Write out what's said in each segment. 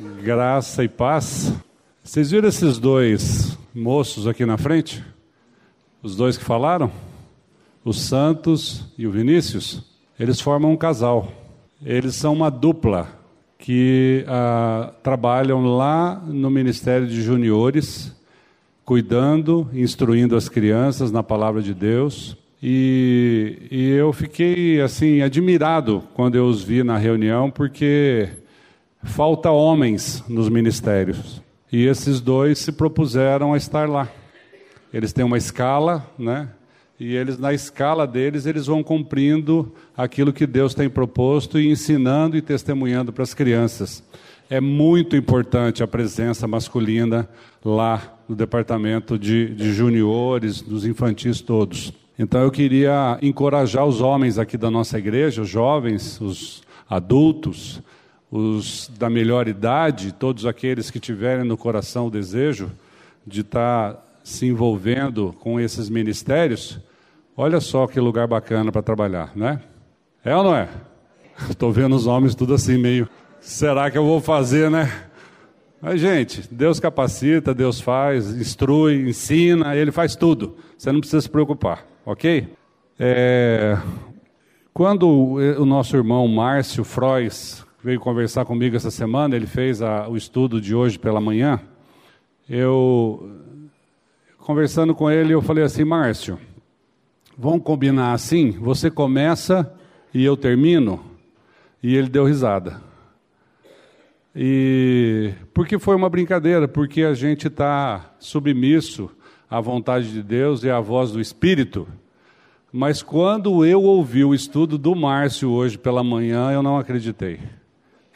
Graça e paz. Vocês viram esses dois moços aqui na frente? Os dois que falaram? O Santos e o Vinícius? Eles formam um casal. Eles são uma dupla que ah, trabalham lá no Ministério de Juniores, cuidando, instruindo as crianças na palavra de Deus. E, e eu fiquei assim admirado quando eu os vi na reunião, porque falta homens nos ministérios. E esses dois se propuseram a estar lá. Eles têm uma escala, né? E eles na escala deles, eles vão cumprindo aquilo que Deus tem proposto e ensinando e testemunhando para as crianças. É muito importante a presença masculina lá no departamento de, de juniores, dos infantis todos. Então eu queria encorajar os homens aqui da nossa igreja, os jovens, os adultos, os da melhor idade, todos aqueles que tiverem no coração o desejo de estar se envolvendo com esses ministérios, olha só que lugar bacana para trabalhar, né? É ou não é? Estou vendo os homens tudo assim meio, será que eu vou fazer, né? Mas, gente, Deus capacita, Deus faz, instrui, ensina, Ele faz tudo. Você não precisa se preocupar ok? É, quando o nosso irmão Márcio Frois veio conversar comigo essa semana, ele fez a, o estudo de hoje pela manhã, eu, conversando com ele, eu falei assim, Márcio, vamos combinar assim, você começa e eu termino? E ele deu risada. E porque foi uma brincadeira, porque a gente está submisso à vontade de Deus e à voz do Espírito. Mas quando eu ouvi o estudo do Márcio hoje pela manhã, eu não acreditei.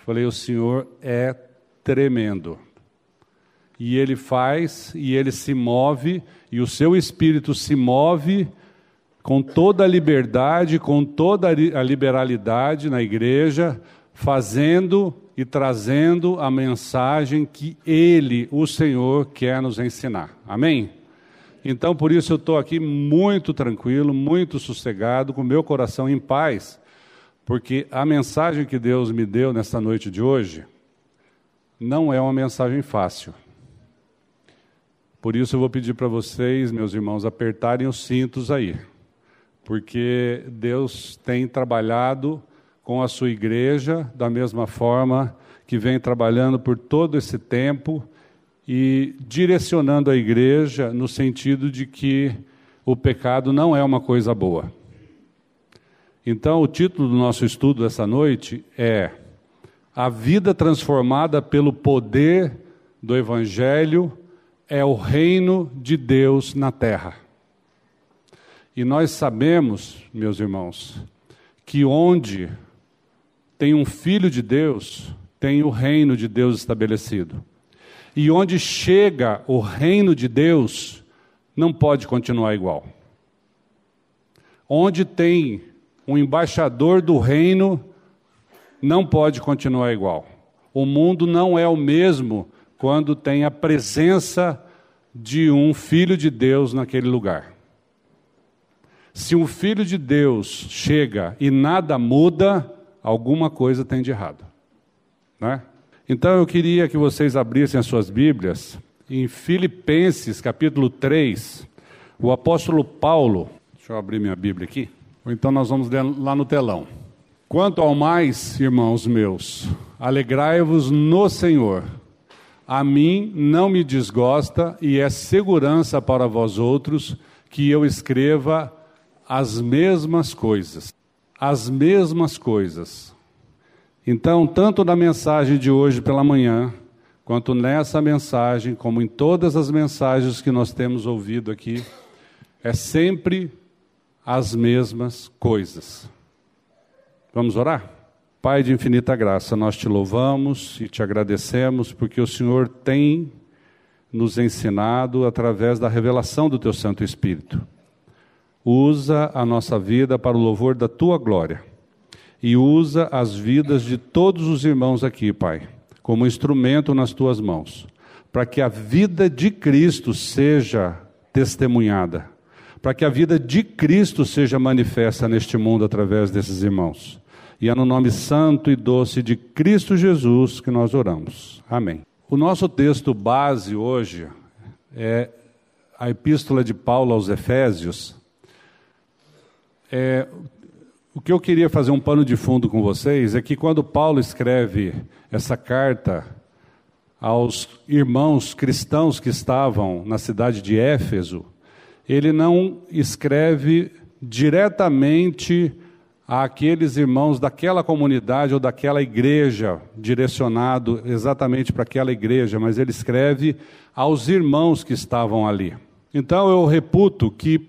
Falei, o Senhor é tremendo. E ele faz, e ele se move, e o seu espírito se move com toda a liberdade, com toda a liberalidade na igreja, fazendo e trazendo a mensagem que ele, o Senhor, quer nos ensinar. Amém? Então, por isso, eu estou aqui muito tranquilo, muito sossegado, com meu coração em paz, porque a mensagem que Deus me deu nesta noite de hoje não é uma mensagem fácil. Por isso, eu vou pedir para vocês, meus irmãos, apertarem os cintos aí, porque Deus tem trabalhado com a sua igreja da mesma forma que vem trabalhando por todo esse tempo e direcionando a igreja no sentido de que o pecado não é uma coisa boa. Então, o título do nosso estudo essa noite é A vida transformada pelo poder do Evangelho é o reino de Deus na terra. E nós sabemos, meus irmãos, que onde tem um filho de Deus, tem o reino de Deus estabelecido. E onde chega o reino de Deus, não pode continuar igual. Onde tem um embaixador do reino, não pode continuar igual. O mundo não é o mesmo quando tem a presença de um filho de Deus naquele lugar. Se um filho de Deus chega e nada muda, alguma coisa tem de errado. Né? Então eu queria que vocês abrissem as suas Bíblias em Filipenses capítulo 3. O apóstolo Paulo, deixa eu abrir minha Bíblia aqui, ou então nós vamos lá no telão. Quanto ao mais, irmãos meus, alegrai-vos no Senhor. A mim não me desgosta e é segurança para vós outros que eu escreva as mesmas coisas. As mesmas coisas. Então, tanto na mensagem de hoje pela manhã, quanto nessa mensagem, como em todas as mensagens que nós temos ouvido aqui, é sempre as mesmas coisas. Vamos orar? Pai de infinita graça, nós te louvamos e te agradecemos porque o Senhor tem nos ensinado através da revelação do teu Santo Espírito. Usa a nossa vida para o louvor da tua glória e usa as vidas de todos os irmãos aqui, Pai, como instrumento nas tuas mãos, para que a vida de Cristo seja testemunhada, para que a vida de Cristo seja manifesta neste mundo através desses irmãos. E é no nome santo e doce de Cristo Jesus que nós oramos. Amém. O nosso texto base hoje é a epístola de Paulo aos Efésios. É, o que eu queria fazer um pano de fundo com vocês é que quando Paulo escreve essa carta aos irmãos cristãos que estavam na cidade de Éfeso, ele não escreve diretamente àqueles irmãos daquela comunidade ou daquela igreja, direcionado exatamente para aquela igreja, mas ele escreve aos irmãos que estavam ali. Então eu reputo que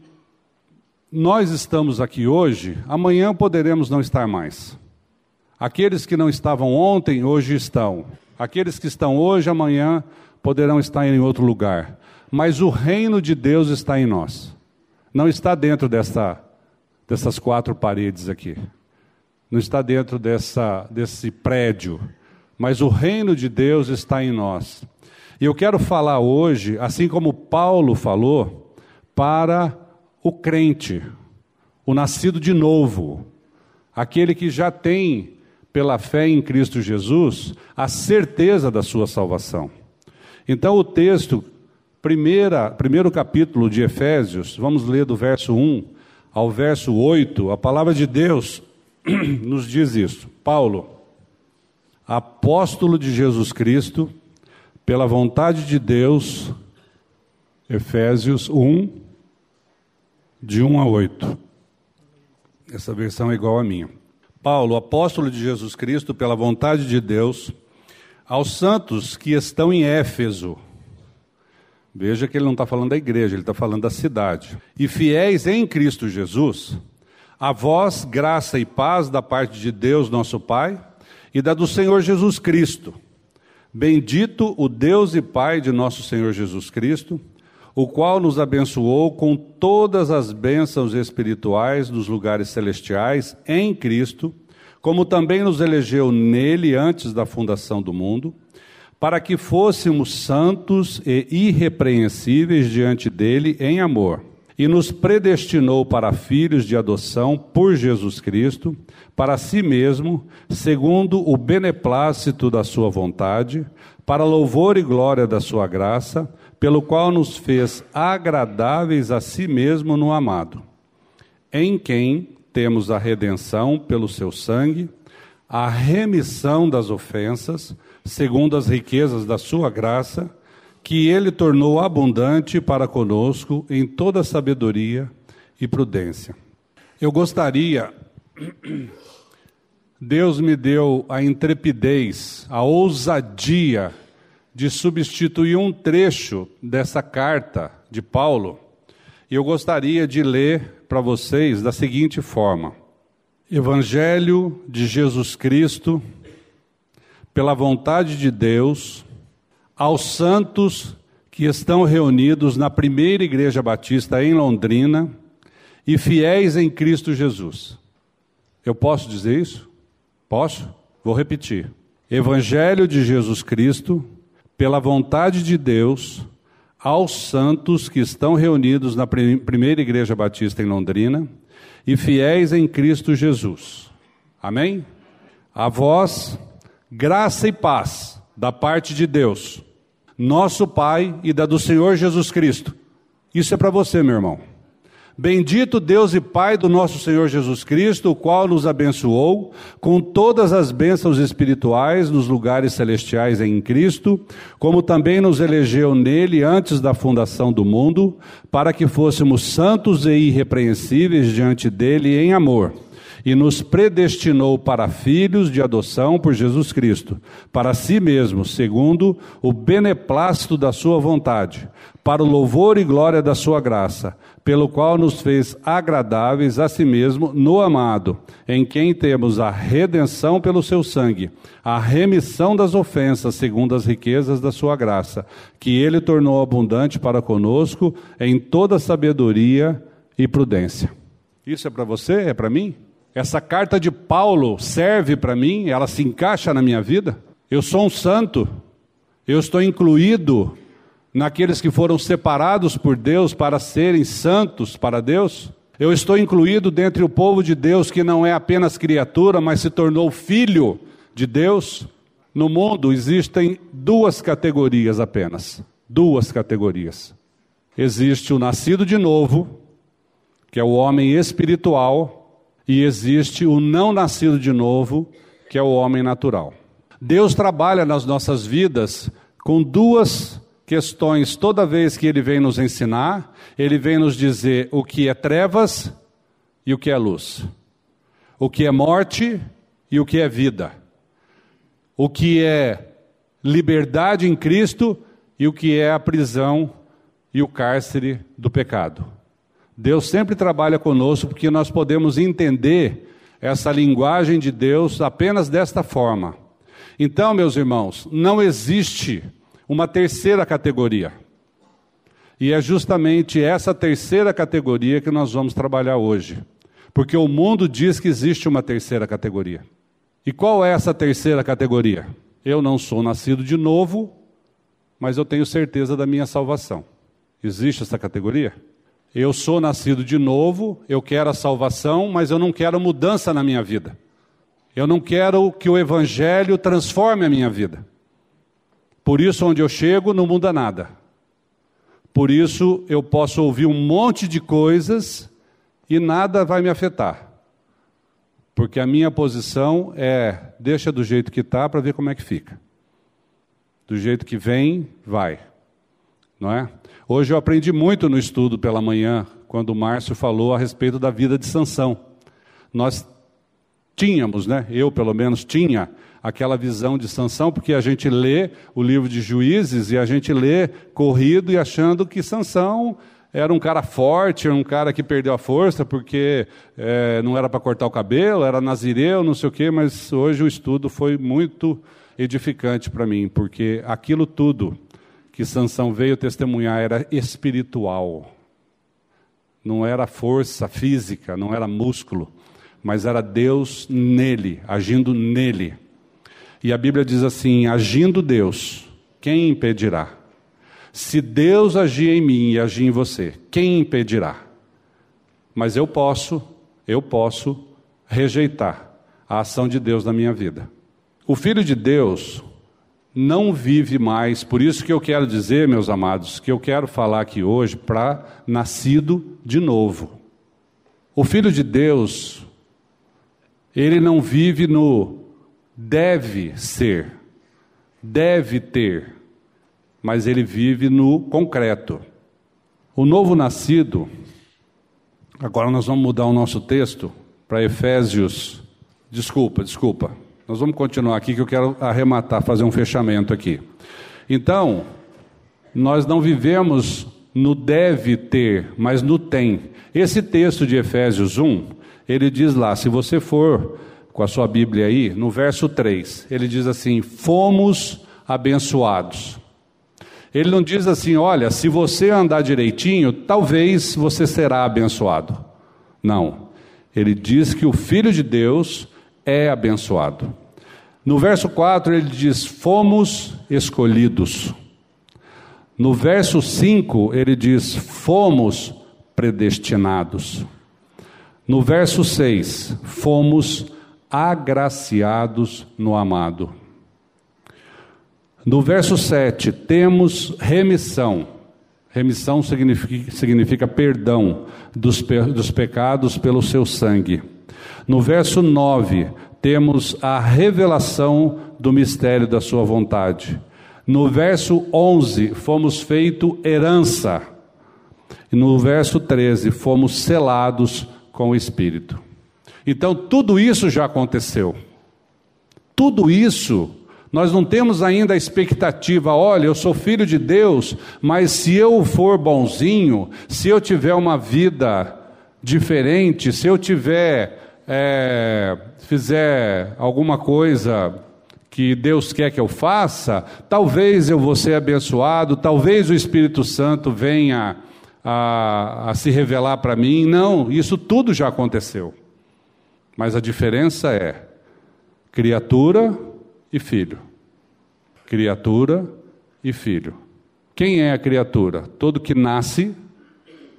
nós estamos aqui hoje, amanhã poderemos não estar mais. Aqueles que não estavam ontem, hoje estão. Aqueles que estão hoje, amanhã poderão estar em outro lugar. Mas o reino de Deus está em nós. Não está dentro dessa, dessas quatro paredes aqui. Não está dentro dessa, desse prédio. Mas o reino de Deus está em nós. E eu quero falar hoje, assim como Paulo falou, para o crente, o nascido de novo, aquele que já tem, pela fé em Cristo Jesus, a certeza da sua salvação. Então, o texto, primeira, primeiro capítulo de Efésios, vamos ler do verso 1 ao verso 8, a palavra de Deus nos diz isso. Paulo, apóstolo de Jesus Cristo, pela vontade de Deus, Efésios 1, de 1 a 8. Essa versão é igual à minha. Paulo, apóstolo de Jesus Cristo, pela vontade de Deus, aos santos que estão em Éfeso. Veja que ele não está falando da igreja, ele está falando da cidade. E fiéis em Cristo Jesus, a vós graça e paz da parte de Deus, nosso Pai, e da do Senhor Jesus Cristo. Bendito o Deus e Pai de nosso Senhor Jesus Cristo o qual nos abençoou com todas as bênçãos espirituais dos lugares celestiais em Cristo, como também nos elegeu nele antes da fundação do mundo, para que fôssemos santos e irrepreensíveis diante dele em amor. E nos predestinou para filhos de adoção por Jesus Cristo, para si mesmo, segundo o beneplácito da sua vontade, para louvor e glória da sua graça, pelo qual nos fez agradáveis a si mesmo no amado, em quem temos a redenção pelo seu sangue, a remissão das ofensas, segundo as riquezas da sua graça, que ele tornou abundante para conosco em toda sabedoria e prudência. Eu gostaria, Deus me deu a intrepidez, a ousadia de substituir um trecho dessa carta de Paulo, e eu gostaria de ler para vocês da seguinte forma: Evangelho de Jesus Cristo, pela vontade de Deus, aos santos que estão reunidos na primeira Igreja Batista em Londrina e fiéis em Cristo Jesus. Eu posso dizer isso? Posso? Vou repetir. Evangelho de Jesus Cristo, pela vontade de Deus, aos santos que estão reunidos na primeira Igreja Batista em Londrina e fiéis em Cristo Jesus. Amém? A vós, graça e paz da parte de Deus, nosso Pai e da do Senhor Jesus Cristo. Isso é para você, meu irmão. Bendito Deus e Pai do nosso Senhor Jesus Cristo, o qual nos abençoou com todas as bênçãos espirituais nos lugares celestiais em Cristo, como também nos elegeu nele antes da fundação do mundo, para que fôssemos santos e irrepreensíveis diante dele em amor e nos predestinou para filhos de adoção por Jesus Cristo, para si mesmo, segundo o beneplácito da sua vontade, para o louvor e glória da sua graça, pelo qual nos fez agradáveis a si mesmo no amado, em quem temos a redenção pelo seu sangue, a remissão das ofensas segundo as riquezas da sua graça, que ele tornou abundante para conosco em toda sabedoria e prudência. Isso é para você? É para mim? Essa carta de Paulo serve para mim? Ela se encaixa na minha vida? Eu sou um santo. Eu estou incluído naqueles que foram separados por Deus para serem santos para Deus? Eu estou incluído dentre o povo de Deus que não é apenas criatura, mas se tornou filho de Deus. No mundo existem duas categorias apenas. Duas categorias. Existe o nascido de novo, que é o homem espiritual, e existe o não nascido de novo, que é o homem natural. Deus trabalha nas nossas vidas com duas questões toda vez que ele vem nos ensinar, ele vem nos dizer o que é trevas e o que é luz, o que é morte e o que é vida, o que é liberdade em Cristo e o que é a prisão e o cárcere do pecado. Deus sempre trabalha conosco porque nós podemos entender essa linguagem de Deus apenas desta forma. Então, meus irmãos, não existe uma terceira categoria. E é justamente essa terceira categoria que nós vamos trabalhar hoje. Porque o mundo diz que existe uma terceira categoria. E qual é essa terceira categoria? Eu não sou nascido de novo, mas eu tenho certeza da minha salvação. Existe essa categoria? Eu sou nascido de novo, eu quero a salvação, mas eu não quero mudança na minha vida. Eu não quero que o Evangelho transforme a minha vida. Por isso, onde eu chego, não muda nada. Por isso, eu posso ouvir um monte de coisas e nada vai me afetar. Porque a minha posição é: deixa do jeito que está para ver como é que fica. Do jeito que vem, vai. Não é? Hoje eu aprendi muito no estudo pela manhã, quando o Márcio falou a respeito da vida de Sansão. Nós tínhamos, né? Eu pelo menos tinha aquela visão de Sansão, porque a gente lê o livro de Juízes e a gente lê corrido e achando que Sansão era um cara forte, era um cara que perdeu a força porque é, não era para cortar o cabelo, era nazireu, não sei o quê, mas hoje o estudo foi muito edificante para mim, porque aquilo tudo que Sansão veio testemunhar era espiritual. Não era força física, não era músculo, mas era Deus nele, agindo nele. E a Bíblia diz assim: agindo Deus, quem impedirá? Se Deus agir em mim e agir em você, quem impedirá? Mas eu posso, eu posso rejeitar a ação de Deus na minha vida. O Filho de Deus não vive mais, por isso que eu quero dizer, meus amados, que eu quero falar aqui hoje para nascido de novo. O Filho de Deus, ele não vive no deve ser, deve ter, mas ele vive no concreto. O novo nascido, agora nós vamos mudar o nosso texto para Efésios, desculpa, desculpa, nós vamos continuar aqui que eu quero arrematar, fazer um fechamento aqui. Então, nós não vivemos no deve ter, mas no tem. Esse texto de Efésios 1, ele diz lá, se você for com a sua Bíblia aí, no verso 3, ele diz assim: Fomos abençoados. Ele não diz assim, olha, se você andar direitinho, talvez você será abençoado. Não. Ele diz que o Filho de Deus é abençoado. No verso 4 ele diz: Fomos escolhidos. No verso 5 ele diz: Fomos predestinados. No verso 6, fomos agraciados no amado. No verso 7, temos remissão. Remissão significa, significa perdão dos, dos pecados pelo seu sangue. No verso 9, temos a revelação do mistério da sua vontade. No verso 11, fomos feito herança. E no verso 13, fomos selados com o Espírito. Então, tudo isso já aconteceu. Tudo isso, nós não temos ainda a expectativa, olha, eu sou filho de Deus, mas se eu for bonzinho, se eu tiver uma vida diferente, se eu tiver, é, fizer alguma coisa que Deus quer que eu faça, talvez eu vou ser abençoado, talvez o Espírito Santo venha a, a se revelar para mim. Não, isso tudo já aconteceu. Mas a diferença é criatura e filho. Criatura e filho. Quem é a criatura? Todo que nasce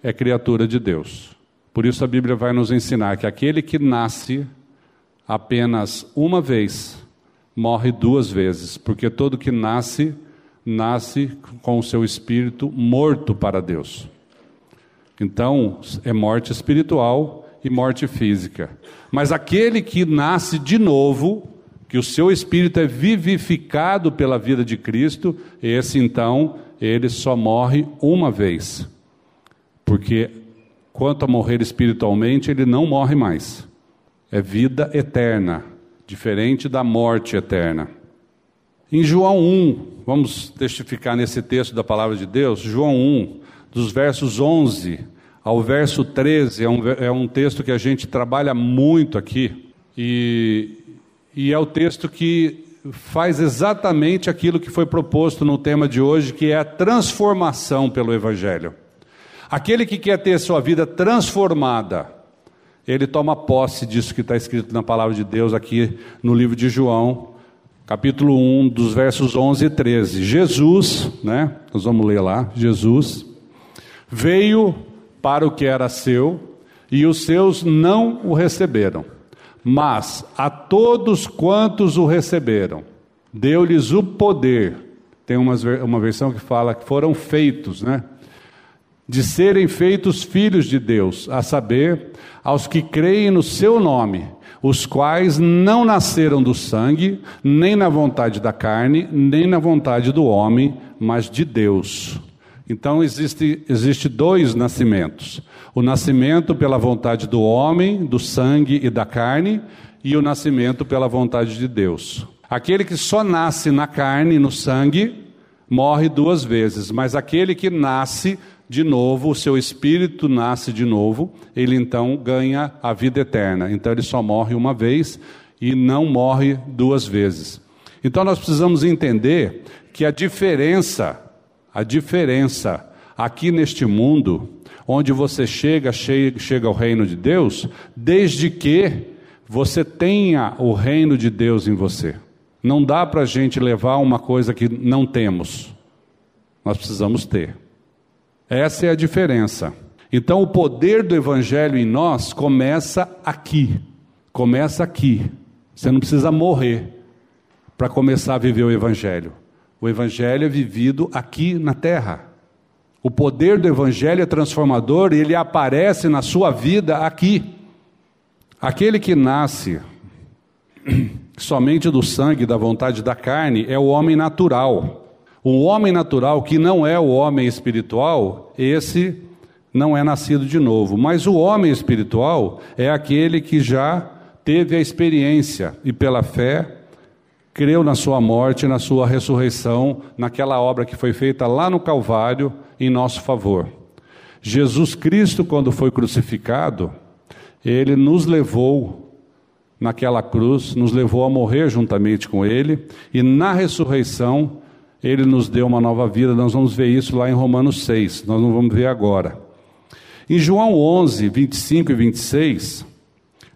é criatura de Deus. Por isso a Bíblia vai nos ensinar que aquele que nasce apenas uma vez morre duas vezes, porque todo que nasce, nasce com o seu espírito morto para Deus. Então, é morte espiritual e morte física. Mas aquele que nasce de novo, que o seu espírito é vivificado pela vida de Cristo, esse então, ele só morre uma vez. Porque quanto a morrer espiritualmente, ele não morre mais. É vida eterna, diferente da morte eterna. Em João 1, vamos testificar nesse texto da palavra de Deus, João 1, dos versos 11 ao verso 13, é um, é um texto que a gente trabalha muito aqui, e, e é o texto que faz exatamente aquilo que foi proposto no tema de hoje, que é a transformação pelo Evangelho. Aquele que quer ter sua vida transformada, ele toma posse disso que está escrito na palavra de Deus aqui no livro de João, capítulo 1, dos versos 11 e 13. Jesus, né? Nós vamos ler lá. Jesus veio para o que era seu e os seus não o receberam. Mas a todos quantos o receberam, deu-lhes o poder. Tem uma, versão que fala que foram feitos, né? De serem feitos filhos de Deus, a saber, aos que creem no seu nome, os quais não nasceram do sangue, nem na vontade da carne, nem na vontade do homem, mas de Deus. Então existe, existe dois nascimentos: o nascimento pela vontade do homem, do sangue e da carne, e o nascimento pela vontade de Deus. Aquele que só nasce na carne, no sangue, morre duas vezes, mas aquele que nasce de novo, o seu espírito nasce de novo, ele então ganha a vida eterna. Então ele só morre uma vez e não morre duas vezes. Então nós precisamos entender que a diferença, a diferença aqui neste mundo, onde você chega, chega, ao reino de Deus, desde que você tenha o reino de Deus em você. Não dá para a gente levar uma coisa que não temos. Nós precisamos ter. Essa é a diferença. Então, o poder do Evangelho em nós começa aqui. Começa aqui. Você não precisa morrer para começar a viver o Evangelho. O Evangelho é vivido aqui na terra. O poder do Evangelho é transformador e ele aparece na sua vida aqui. Aquele que nasce somente do sangue, da vontade da carne, é o homem natural. O homem natural, que não é o homem espiritual, esse não é nascido de novo. Mas o homem espiritual é aquele que já teve a experiência e, pela fé, creu na sua morte, na sua ressurreição, naquela obra que foi feita lá no Calvário em nosso favor. Jesus Cristo, quando foi crucificado, ele nos levou naquela cruz, nos levou a morrer juntamente com ele, e na ressurreição ele nos deu uma nova vida. Nós vamos ver isso lá em Romanos 6, nós não vamos ver agora. Em João 11, 25 e 26,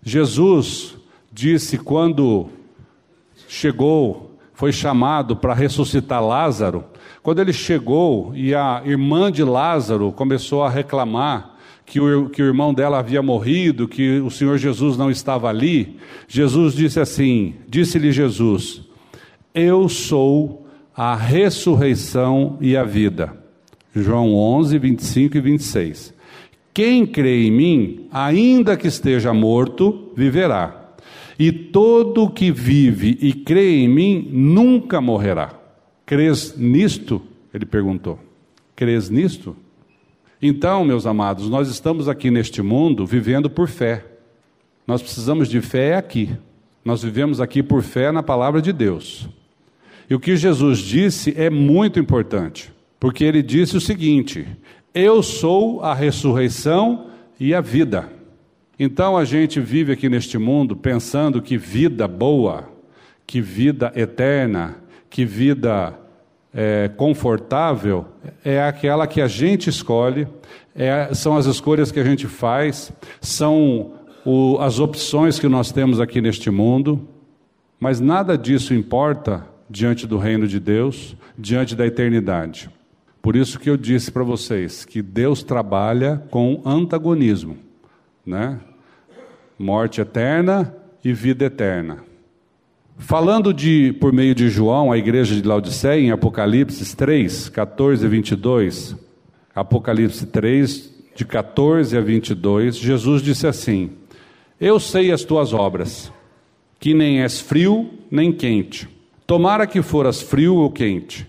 Jesus disse quando chegou, foi chamado para ressuscitar Lázaro, quando ele chegou e a irmã de Lázaro começou a reclamar que o, que o irmão dela havia morrido, que o Senhor Jesus não estava ali, Jesus disse assim: Disse-lhe Jesus, Eu sou a ressurreição e a vida. João 11, 25 e 26. Quem crê em mim, ainda que esteja morto, viverá. E todo que vive e crê em mim nunca morrerá. Crês nisto? Ele perguntou. Crês nisto? Então, meus amados, nós estamos aqui neste mundo vivendo por fé. Nós precisamos de fé aqui. Nós vivemos aqui por fé na palavra de Deus. E o que Jesus disse é muito importante, porque ele disse o seguinte: Eu sou a ressurreição e a vida. Então a gente vive aqui neste mundo pensando que vida boa, que vida eterna, que vida é, confortável é aquela que a gente escolhe, é, são as escolhas que a gente faz, são o, as opções que nós temos aqui neste mundo, mas nada disso importa diante do reino de Deus, diante da eternidade. Por isso que eu disse para vocês que Deus trabalha com antagonismo. né? Morte eterna e vida eterna. Falando de, por meio de João, a igreja de Laodiceia, em Apocalipse 3, 14 e 22, Apocalipse 3, de 14 a 22, Jesus disse assim: Eu sei as tuas obras, que nem és frio nem quente. Tomara que foras frio ou quente.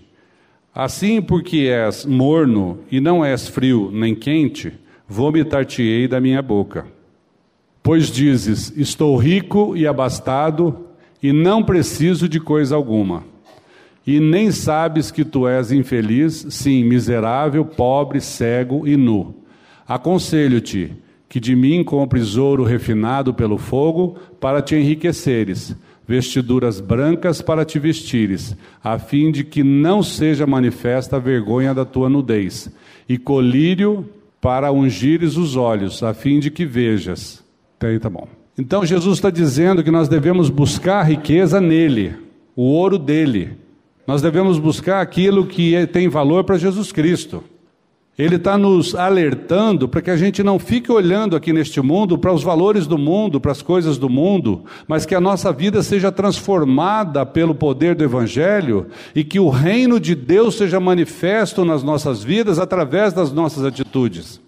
Assim, porque és morno e não és frio nem quente, vomitar-te-ei da minha boca. Pois dizes: Estou rico e abastado, e não preciso de coisa alguma. E nem sabes que tu és infeliz, sim, miserável, pobre, cego e nu. Aconselho-te que de mim compres ouro refinado pelo fogo, para te enriqueceres, vestiduras brancas para te vestires, a fim de que não seja manifesta a vergonha da tua nudez, e colírio para ungires os olhos, a fim de que vejas. Até aí tá bom. Então Jesus está dizendo que nós devemos buscar a riqueza nele, o ouro dele. Nós devemos buscar aquilo que é, tem valor para Jesus Cristo. Ele está nos alertando para que a gente não fique olhando aqui neste mundo para os valores do mundo, para as coisas do mundo, mas que a nossa vida seja transformada pelo poder do Evangelho e que o reino de Deus seja manifesto nas nossas vidas através das nossas atitudes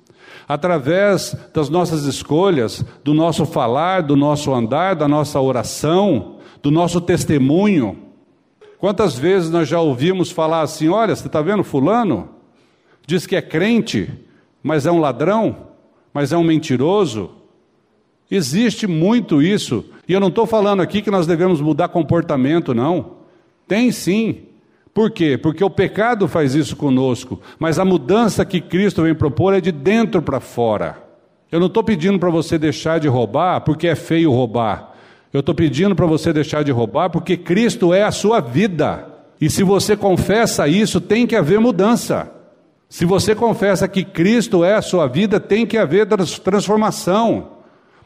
através das nossas escolhas, do nosso falar, do nosso andar, da nossa oração, do nosso testemunho. Quantas vezes nós já ouvimos falar assim: olha, você está vendo Fulano? Diz que é crente, mas é um ladrão, mas é um mentiroso. Existe muito isso, e eu não estou falando aqui que nós devemos mudar comportamento, não. Tem sim, por quê? Porque o pecado faz isso conosco, mas a mudança que Cristo vem propor é de dentro para fora. Eu não estou pedindo para você deixar de roubar porque é feio roubar. Eu estou pedindo para você deixar de roubar porque Cristo é a sua vida. E se você confessa isso, tem que haver mudança. Se você confessa que Cristo é a sua vida, tem que haver transformação,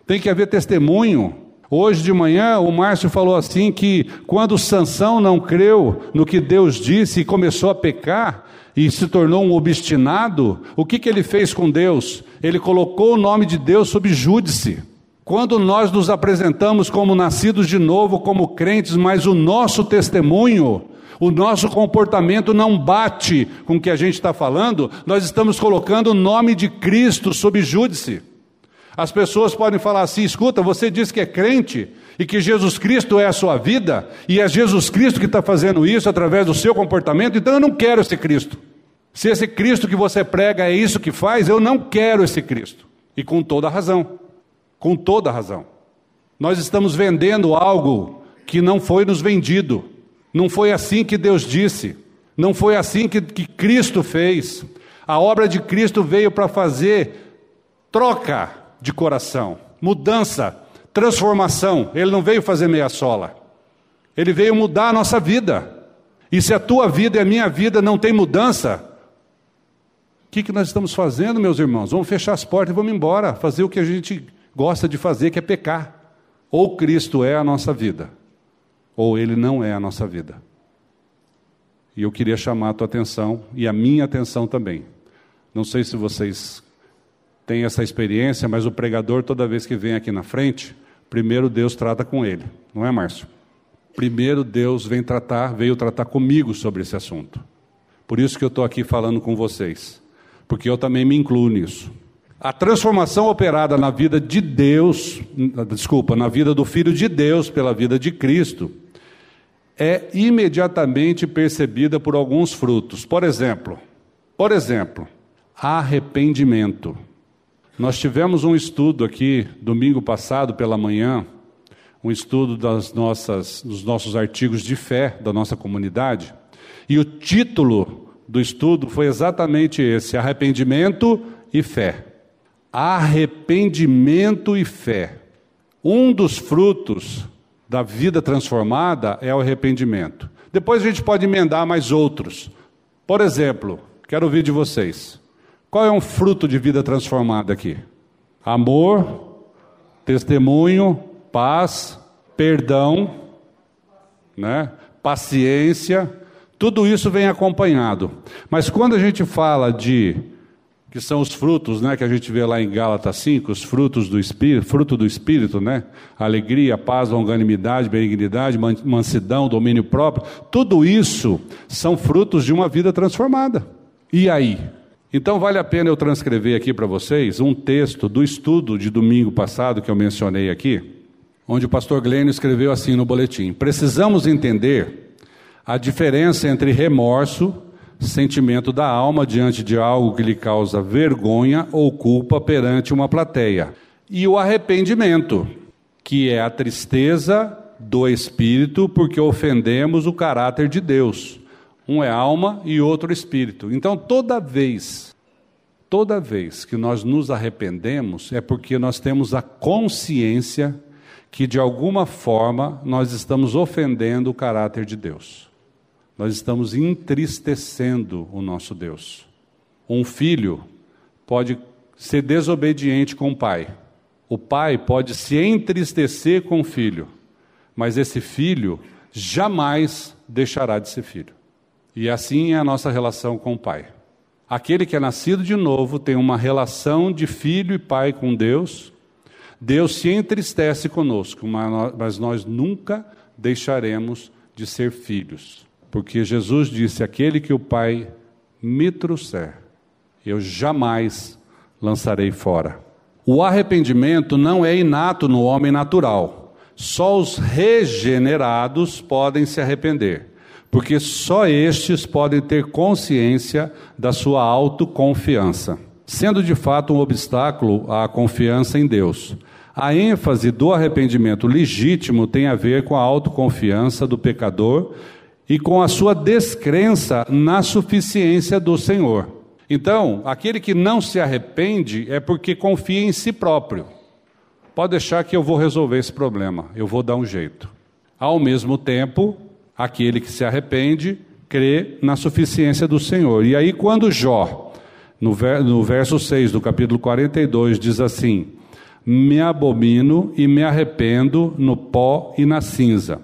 tem que haver testemunho. Hoje de manhã o Márcio falou assim que quando Sansão não creu no que Deus disse e começou a pecar e se tornou um obstinado, o que, que ele fez com Deus? Ele colocou o nome de Deus sob júdice. Quando nós nos apresentamos como nascidos de novo, como crentes, mas o nosso testemunho, o nosso comportamento não bate com o que a gente está falando, nós estamos colocando o nome de Cristo sob júdice. As pessoas podem falar assim: escuta, você diz que é crente e que Jesus Cristo é a sua vida, e é Jesus Cristo que está fazendo isso através do seu comportamento, então eu não quero esse Cristo. Se esse Cristo que você prega é isso que faz, eu não quero esse Cristo. E com toda razão. Com toda razão. Nós estamos vendendo algo que não foi nos vendido. Não foi assim que Deus disse. Não foi assim que, que Cristo fez. A obra de Cristo veio para fazer troca de coração, mudança, transformação. Ele não veio fazer meia sola. Ele veio mudar a nossa vida. E se a tua vida e a minha vida não tem mudança, o que, que nós estamos fazendo, meus irmãos? Vamos fechar as portas e vamos embora, fazer o que a gente gosta de fazer, que é pecar. Ou Cristo é a nossa vida, ou Ele não é a nossa vida. E eu queria chamar a tua atenção e a minha atenção também. Não sei se vocês tem essa experiência, mas o pregador, toda vez que vem aqui na frente, primeiro Deus trata com ele, não é, Márcio? Primeiro Deus vem tratar, veio tratar comigo sobre esse assunto. Por isso que eu estou aqui falando com vocês, porque eu também me incluo nisso. A transformação operada na vida de Deus, desculpa, na vida do Filho de Deus pela vida de Cristo, é imediatamente percebida por alguns frutos. Por exemplo, por exemplo, arrependimento. Nós tivemos um estudo aqui domingo passado pela manhã, um estudo das nossas, dos nossos artigos de fé da nossa comunidade, e o título do estudo foi exatamente esse: arrependimento e fé. Arrependimento e fé. Um dos frutos da vida transformada é o arrependimento. Depois a gente pode emendar mais outros. Por exemplo, quero ouvir de vocês. Qual é um fruto de vida transformada aqui? Amor, testemunho, paz, perdão, né? paciência, tudo isso vem acompanhado. Mas quando a gente fala de que são os frutos, né, que a gente vê lá em Gálatas 5, os frutos do espírito, fruto do espírito, né? Alegria, paz, longanimidade, benignidade, mansidão, domínio próprio. Tudo isso são frutos de uma vida transformada. E aí? Então vale a pena eu transcrever aqui para vocês um texto do estudo de domingo passado que eu mencionei aqui, onde o pastor Glênio escreveu assim no boletim: Precisamos entender a diferença entre remorso sentimento da alma diante de algo que lhe causa vergonha ou culpa perante uma plateia. E o arrependimento, que é a tristeza do espírito porque ofendemos o caráter de Deus. Um é alma e outro espírito. Então, toda vez, toda vez que nós nos arrependemos, é porque nós temos a consciência que de alguma forma nós estamos ofendendo o caráter de Deus nós estamos entristecendo o nosso Deus. Um filho pode ser desobediente com o pai. O pai pode se entristecer com o filho, mas esse filho jamais deixará de ser filho. E assim é a nossa relação com o pai. Aquele que é nascido de novo tem uma relação de filho e pai com Deus. Deus se entristece conosco, mas nós nunca deixaremos de ser filhos. Porque Jesus disse: Aquele que o Pai me trouxer, eu jamais lançarei fora. O arrependimento não é inato no homem natural. Só os regenerados podem se arrepender, porque só estes podem ter consciência da sua autoconfiança, sendo de fato um obstáculo à confiança em Deus. A ênfase do arrependimento legítimo tem a ver com a autoconfiança do pecador e com a sua descrença na suficiência do Senhor. Então, aquele que não se arrepende é porque confia em si próprio. Pode deixar que eu vou resolver esse problema, eu vou dar um jeito. Ao mesmo tempo, aquele que se arrepende crê na suficiência do Senhor. E aí, quando Jó, no, verso 6 do capítulo 42, diz assim: Me abomino e me arrependo no pó e na cinza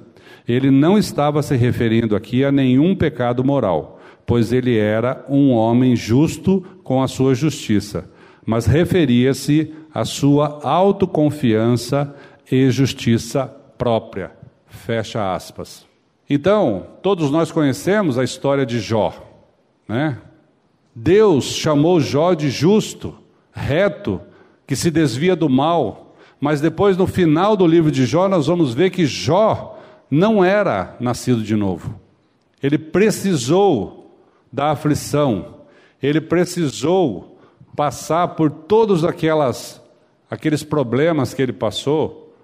ele não estava se referindo aqui a nenhum pecado moral, pois ele era um homem justo com a sua justiça, mas referia-se à sua autoconfiança e justiça própria. Fecha aspas. Então, todos nós conhecemos a história de Jó, né? Deus chamou Jó de justo, reto, que se desvia do mal, mas depois no final do livro de Jó nós vamos ver que Jó não era nascido de novo. Ele precisou da aflição, ele precisou passar por todos aquelas aqueles problemas que ele passou,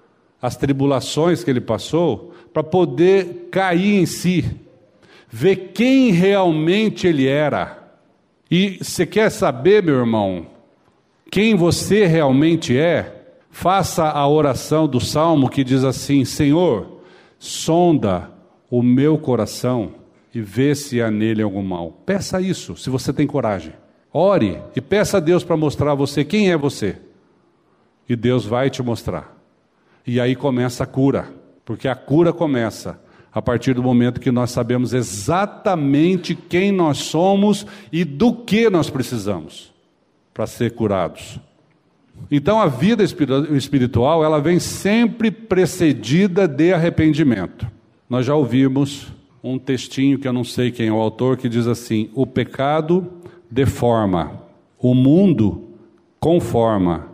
as tribulações que ele passou, para poder cair em si, ver quem realmente ele era. E você quer saber, meu irmão, quem você realmente é? Faça a oração do salmo que diz assim: Senhor, sonda o meu coração e vê se há nele algum mal. Peça isso, se você tem coragem. Ore e peça a Deus para mostrar a você quem é você. E Deus vai te mostrar. E aí começa a cura, porque a cura começa a partir do momento que nós sabemos exatamente quem nós somos e do que nós precisamos para ser curados. Então a vida espiritual, ela vem sempre precedida de arrependimento. Nós já ouvimos um textinho que eu não sei quem é o autor que diz assim: "O pecado deforma, o mundo conforma,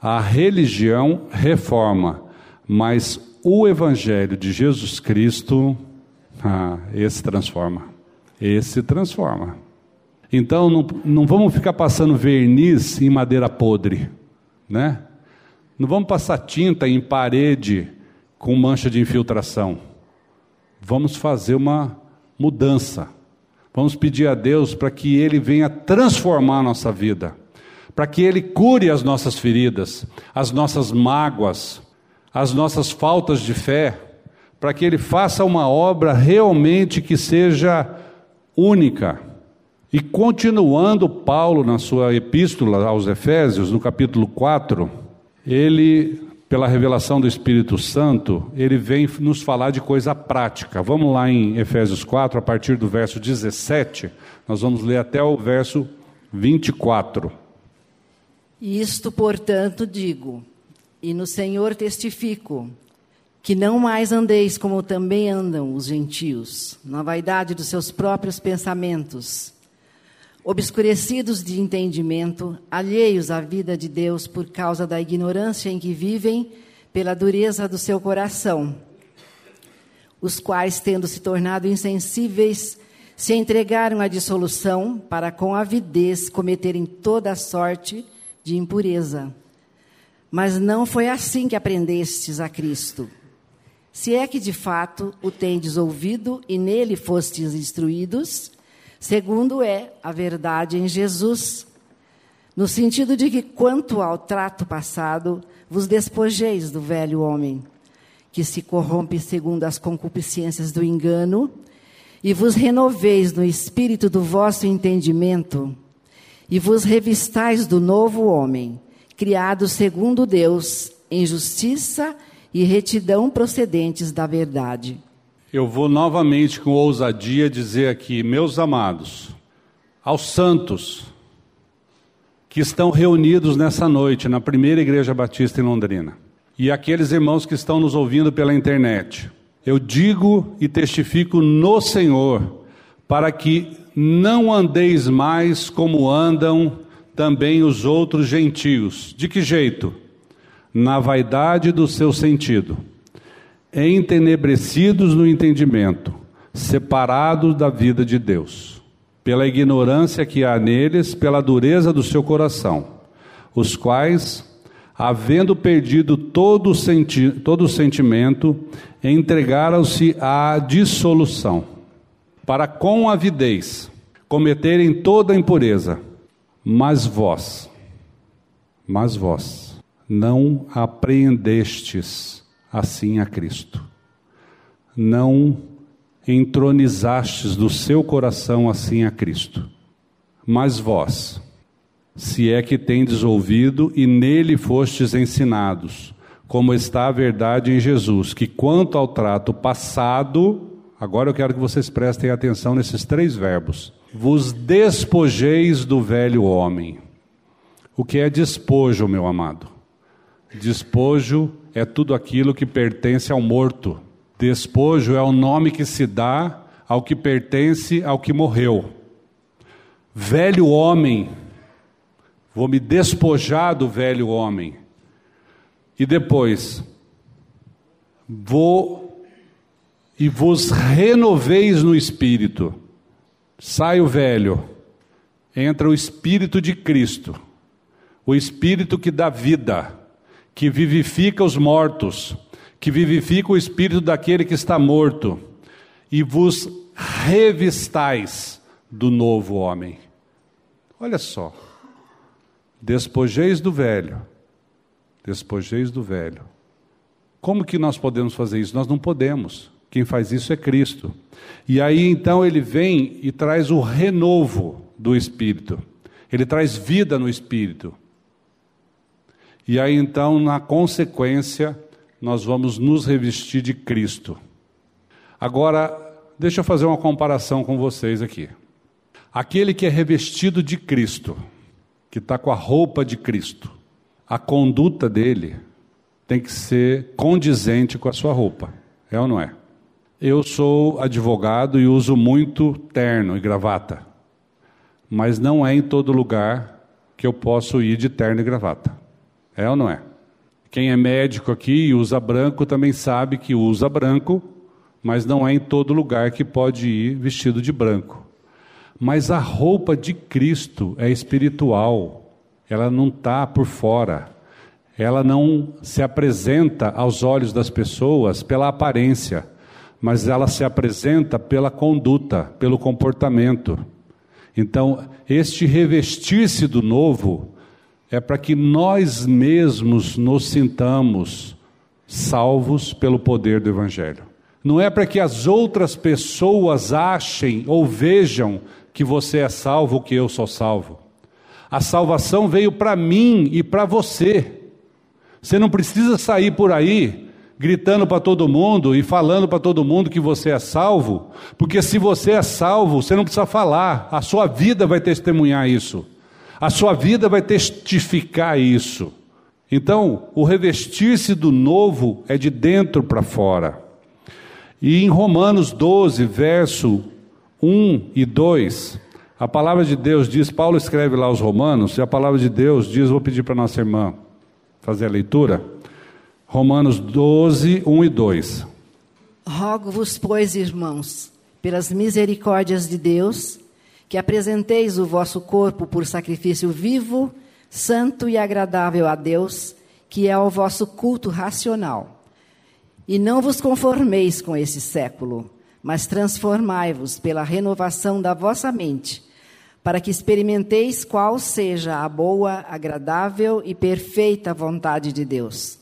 a religião reforma, mas o evangelho de Jesus Cristo, ah, esse transforma. Esse transforma. Então não, não vamos ficar passando verniz em madeira podre né? Não vamos passar tinta em parede com mancha de infiltração. Vamos fazer uma mudança. Vamos pedir a Deus para que Ele venha transformar a nossa vida, para que Ele cure as nossas feridas, as nossas mágoas, as nossas faltas de fé, para que Ele faça uma obra realmente que seja única e continuando Paulo na sua epístola aos Efésios, no capítulo 4, ele, pela revelação do Espírito Santo, ele vem nos falar de coisa prática. Vamos lá em Efésios 4, a partir do verso 17, nós vamos ler até o verso 24. Isto, portanto, digo, e no Senhor testifico, que não mais andeis como também andam os gentios, na vaidade dos seus próprios pensamentos, obscurecidos de entendimento, alheios à vida de Deus por causa da ignorância em que vivem, pela dureza do seu coração, os quais, tendo se tornado insensíveis, se entregaram à dissolução para com avidez cometerem toda sorte de impureza. Mas não foi assim que aprendestes a Cristo. Se é que de fato o tendes ouvido e nele fostes instruídos, segundo é a verdade em Jesus, no sentido de que, quanto ao trato passado, vos despojeis do velho homem, que se corrompe segundo as concupiscências do engano, e vos renoveis no espírito do vosso entendimento, e vos revistais do novo homem, criado segundo Deus, em justiça e retidão procedentes da verdade. Eu vou novamente com ousadia dizer aqui, meus amados, aos santos que estão reunidos nessa noite na primeira igreja batista em Londrina, e aqueles irmãos que estão nos ouvindo pela internet, eu digo e testifico no Senhor, para que não andeis mais como andam também os outros gentios. De que jeito? Na vaidade do seu sentido, entenebrecidos no entendimento, separados da vida de Deus, pela ignorância que há neles, pela dureza do seu coração, os quais, havendo perdido todo o, senti todo sentimento, entregaram-se à dissolução para com avidez cometerem toda impureza. Mas vós, mas vós, não apreendestes assim a Cristo, não entronizastes do seu coração assim a Cristo. Mas vós, se é que tendes ouvido e nele fostes ensinados, como está a verdade em Jesus, que quanto ao trato passado, Agora eu quero que vocês prestem atenção nesses três verbos. Vos despojeis do velho homem. O que é despojo, meu amado? Despojo é tudo aquilo que pertence ao morto. Despojo é o nome que se dá ao que pertence ao que morreu. Velho homem, vou me despojar do velho homem. E depois, vou e vos renoveis no espírito. Sai o velho, entra o espírito de Cristo, o espírito que dá vida, que vivifica os mortos, que vivifica o espírito daquele que está morto, e vos revistais do novo homem. Olha só. Despojeis do velho. Despojeis do velho. Como que nós podemos fazer isso? Nós não podemos. Quem faz isso é Cristo. E aí então ele vem e traz o renovo do espírito. Ele traz vida no espírito. E aí então, na consequência, nós vamos nos revestir de Cristo. Agora, deixa eu fazer uma comparação com vocês aqui. Aquele que é revestido de Cristo, que está com a roupa de Cristo, a conduta dele tem que ser condizente com a sua roupa. É ou não é? Eu sou advogado e uso muito terno e gravata, mas não é em todo lugar que eu posso ir de terno e gravata. É ou não é? Quem é médico aqui e usa branco também sabe que usa branco, mas não é em todo lugar que pode ir vestido de branco. Mas a roupa de Cristo é espiritual, ela não está por fora, ela não se apresenta aos olhos das pessoas pela aparência mas ela se apresenta pela conduta, pelo comportamento. Então, este revestir-se do novo é para que nós mesmos nos sintamos salvos pelo poder do Evangelho. Não é para que as outras pessoas achem ou vejam que você é salvo que eu sou salvo. A salvação veio para mim e para você. Você não precisa sair por aí gritando para todo mundo e falando para todo mundo que você é salvo, porque se você é salvo, você não precisa falar, a sua vida vai testemunhar isso. A sua vida vai testificar isso. Então, o revestir-se do novo é de dentro para fora. E em Romanos 12, verso 1 e 2, a palavra de Deus diz, Paulo escreve lá aos Romanos, e a palavra de Deus diz, vou pedir para nossa irmã fazer a leitura. Romanos 12, 1 e 2. Rogo-vos, pois, irmãos, pelas misericórdias de Deus, que apresenteis o vosso corpo por sacrifício vivo, santo e agradável a Deus, que é o vosso culto racional. E não vos conformeis com esse século, mas transformai-vos pela renovação da vossa mente, para que experimenteis qual seja a boa, agradável e perfeita vontade de Deus.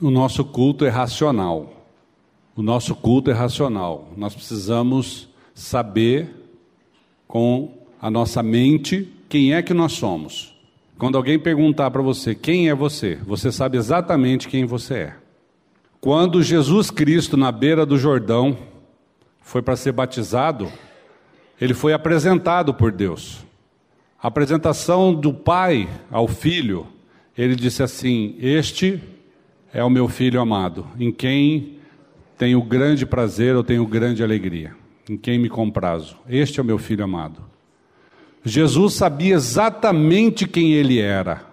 O nosso culto é racional. O nosso culto é racional. Nós precisamos saber com a nossa mente quem é que nós somos. Quando alguém perguntar para você quem é você, você sabe exatamente quem você é. Quando Jesus Cristo, na beira do Jordão, foi para ser batizado, ele foi apresentado por Deus. A apresentação do Pai ao Filho, ele disse assim: Este é o meu filho amado, em quem tenho grande prazer, eu tenho grande alegria, em quem me comprazo. Este é o meu filho amado. Jesus sabia exatamente quem ele era.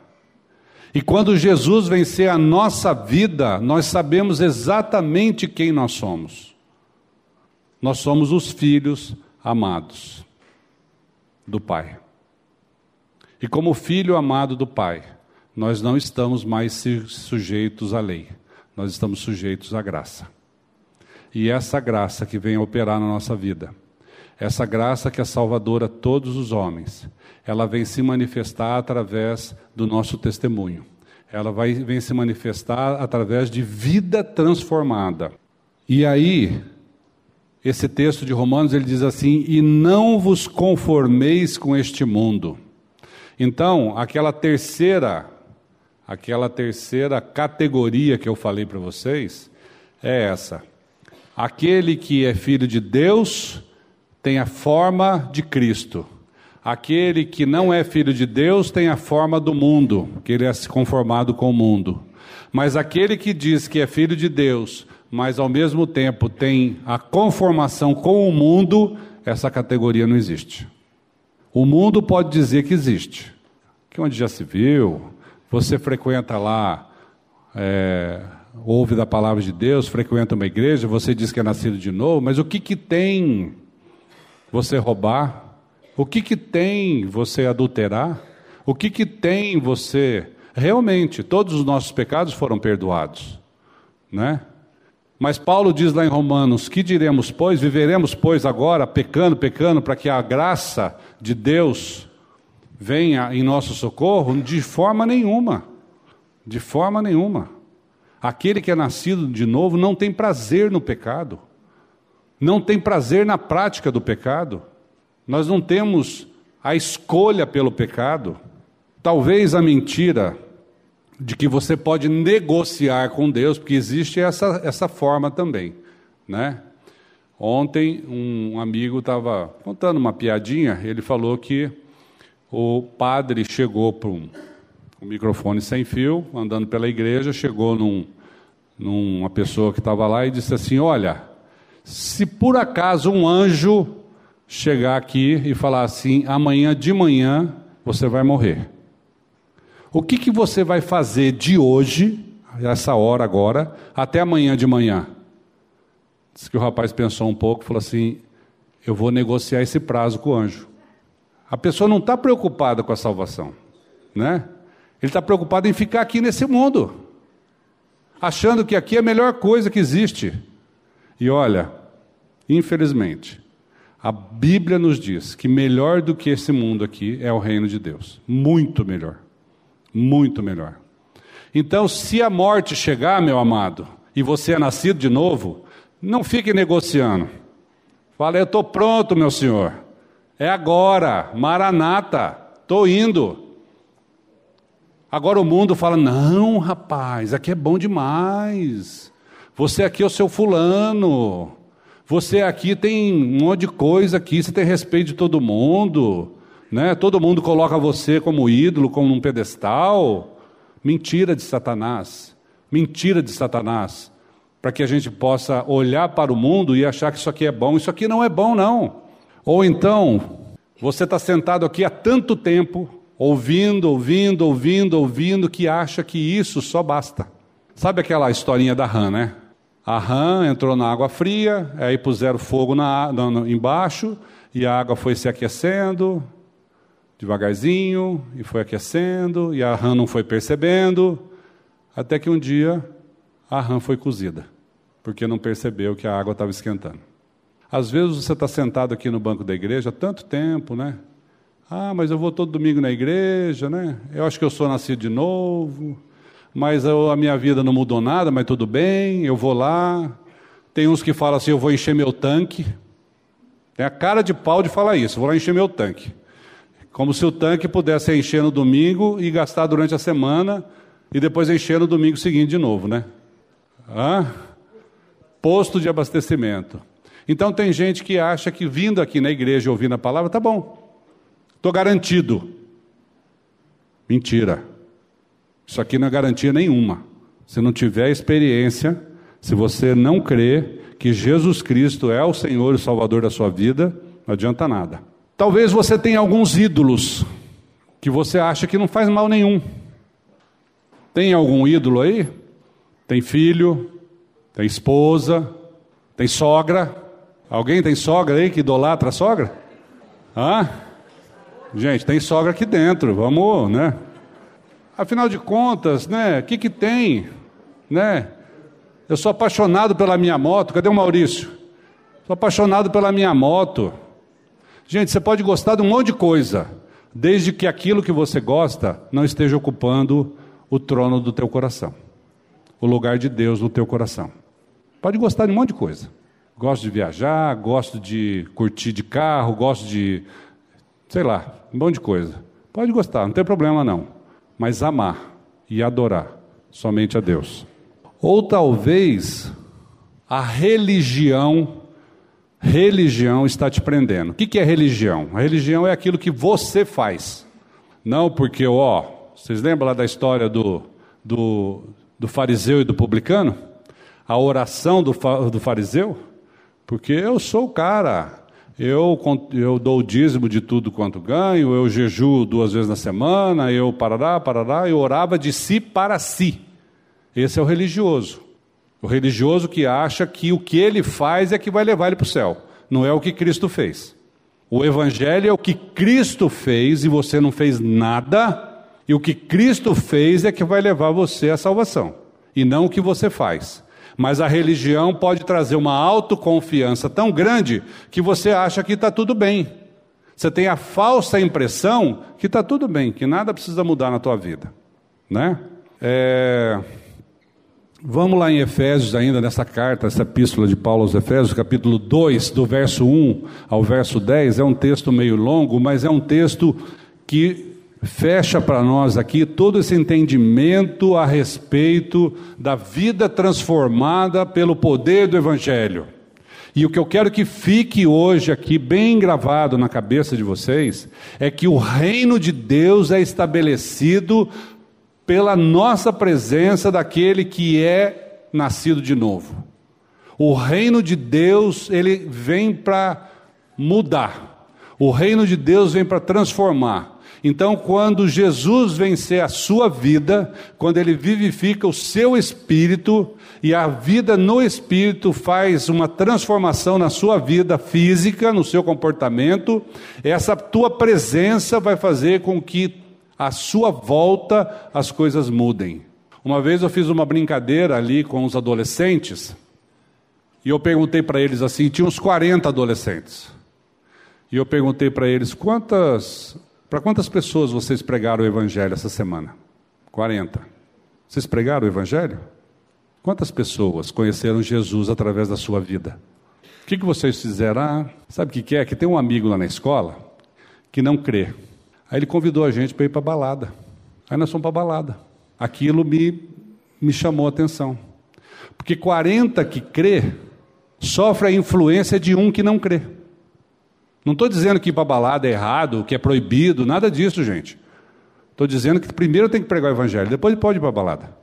E quando Jesus vencer a nossa vida, nós sabemos exatamente quem nós somos. Nós somos os filhos amados do Pai. E como filho amado do Pai, nós não estamos mais sujeitos à lei, nós estamos sujeitos à graça. E essa graça que vem operar na nossa vida essa graça que é salvadora a todos os homens, ela vem se manifestar através do nosso testemunho. Ela vai, vem se manifestar através de vida transformada. E aí, esse texto de Romanos, ele diz assim: E não vos conformeis com este mundo. Então, aquela terceira, aquela terceira categoria que eu falei para vocês, é essa. Aquele que é filho de Deus tem a forma de Cristo. Aquele que não é filho de Deus tem a forma do mundo, que ele é conformado com o mundo. Mas aquele que diz que é filho de Deus, mas ao mesmo tempo tem a conformação com o mundo, essa categoria não existe. O mundo pode dizer que existe, que onde já se viu, você frequenta lá, é, ouve da palavra de Deus, frequenta uma igreja, você diz que é nascido de novo, mas o que, que tem você roubar? O que, que tem você adulterar? O que, que tem você. Realmente, todos os nossos pecados foram perdoados, né? Mas Paulo diz lá em Romanos: Que diremos, pois? Viveremos, pois, agora pecando, pecando, para que a graça de Deus venha em nosso socorro? De forma nenhuma. De forma nenhuma. Aquele que é nascido de novo não tem prazer no pecado não tem prazer na prática do pecado, nós não temos a escolha pelo pecado. Talvez a mentira de que você pode negociar com Deus, porque existe essa, essa forma também, né? Ontem um amigo estava contando uma piadinha, ele falou que o padre chegou para um, um, microfone sem fio, andando pela igreja, chegou num, numa pessoa que estava lá e disse assim: Olha, se por acaso um anjo chegar aqui e falar assim: amanhã de manhã você vai morrer. O que, que você vai fazer de hoje, essa hora agora, até amanhã de manhã? Diz que o rapaz pensou um pouco e falou assim: eu vou negociar esse prazo com o anjo. A pessoa não está preocupada com a salvação, né? Ele está preocupado em ficar aqui nesse mundo, achando que aqui é a melhor coisa que existe. E olha, infelizmente, a Bíblia nos diz que melhor do que esse mundo aqui é o reino de Deus. Muito melhor. Muito melhor. Então, se a morte chegar, meu amado, e você é nascido de novo, não fique negociando. Fala, eu estou pronto, meu senhor. É agora, Maranata, estou indo. Agora o mundo fala: não, rapaz, aqui é bom demais. Você aqui é o seu fulano. Você aqui tem um monte de coisa aqui, você tem respeito de todo mundo, né? Todo mundo coloca você como ídolo, como um pedestal. Mentira de Satanás. Mentira de Satanás. Para que a gente possa olhar para o mundo e achar que isso aqui é bom. Isso aqui não é bom, não. Ou então, você está sentado aqui há tanto tempo, ouvindo, ouvindo, ouvindo, ouvindo, que acha que isso só basta. Sabe aquela historinha da rã, né? A rã entrou na água fria, aí puseram fogo na, na, embaixo, e a água foi se aquecendo, devagarzinho, e foi aquecendo, e a rã não foi percebendo, até que um dia a rã foi cozida, porque não percebeu que a água estava esquentando. Às vezes você está sentado aqui no banco da igreja há tanto tempo, né? Ah, mas eu vou todo domingo na igreja, né? Eu acho que eu sou nascido de novo mas eu, a minha vida não mudou nada, mas tudo bem, eu vou lá. Tem uns que falam assim: eu vou encher meu tanque. Tem a cara de pau de falar isso, vou lá encher meu tanque. Como se o tanque pudesse encher no domingo e gastar durante a semana e depois encher no domingo seguinte de novo, né? Hã? Posto de abastecimento. Então tem gente que acha que vindo aqui na igreja ouvindo a palavra, tá bom, estou garantido. Mentira. Isso aqui não é garantia nenhuma. Se não tiver experiência, se você não crê que Jesus Cristo é o Senhor e Salvador da sua vida, não adianta nada. Talvez você tenha alguns ídolos que você acha que não faz mal nenhum. Tem algum ídolo aí? Tem filho, tem esposa, tem sogra. Alguém tem sogra aí que idolatra a sogra? Hã? Gente, tem sogra aqui dentro, vamos, né? Afinal de contas, né? O que, que tem? Né? Eu sou apaixonado pela minha moto. Cadê o Maurício? Sou apaixonado pela minha moto. Gente, você pode gostar de um monte de coisa, desde que aquilo que você gosta não esteja ocupando o trono do teu coração, o lugar de Deus no teu coração. Pode gostar de um monte de coisa. Gosto de viajar, gosto de curtir de carro, gosto de, sei lá, um monte de coisa. Pode gostar, não tem problema não mas amar e adorar somente a Deus. Ou talvez a religião, religião está te prendendo. O que é religião? A religião é aquilo que você faz. Não porque, ó, vocês lembram lá da história do, do, do fariseu e do publicano? A oração do, do fariseu? Porque eu sou o cara, eu, eu dou o dízimo de tudo quanto ganho, eu jejuo duas vezes na semana, eu parará, parará, eu orava de si para si. Esse é o religioso. O religioso que acha que o que ele faz é que vai levar ele para o céu, não é o que Cristo fez. O Evangelho é o que Cristo fez e você não fez nada, e o que Cristo fez é que vai levar você à salvação, e não o que você faz. Mas a religião pode trazer uma autoconfiança tão grande que você acha que está tudo bem. Você tem a falsa impressão que está tudo bem, que nada precisa mudar na tua vida. Né? É... Vamos lá em Efésios, ainda nessa carta, essa epístola de Paulo aos Efésios, capítulo 2, do verso 1 ao verso 10. É um texto meio longo, mas é um texto que fecha para nós aqui todo esse entendimento a respeito da vida transformada pelo poder do Evangelho. E o que eu quero que fique hoje aqui bem gravado na cabeça de vocês é que o reino de Deus é estabelecido pela nossa presença daquele que é nascido de novo. O reino de Deus, ele vem para mudar. O reino de Deus vem para transformar. Então, quando Jesus vencer a sua vida, quando ele vivifica o seu espírito, e a vida no espírito faz uma transformação na sua vida física, no seu comportamento, essa tua presença vai fazer com que à sua volta as coisas mudem. Uma vez eu fiz uma brincadeira ali com os adolescentes, e eu perguntei para eles assim: tinha uns 40 adolescentes. E eu perguntei para eles quantas para quantas pessoas vocês pregaram o Evangelho essa semana? 40. Vocês pregaram o Evangelho? Quantas pessoas conheceram Jesus através da sua vida? O que, que vocês fizeram? Ah, sabe o que, que é? Que tem um amigo lá na escola que não crê. Aí ele convidou a gente para ir para balada. Aí nós fomos para balada. Aquilo me, me chamou a atenção. Porque 40 que crê sofre a influência de um que não crê. Não estou dizendo que ir para balada é errado, que é proibido, nada disso, gente. Estou dizendo que primeiro tem que pregar o evangelho, depois ele pode ir para balada.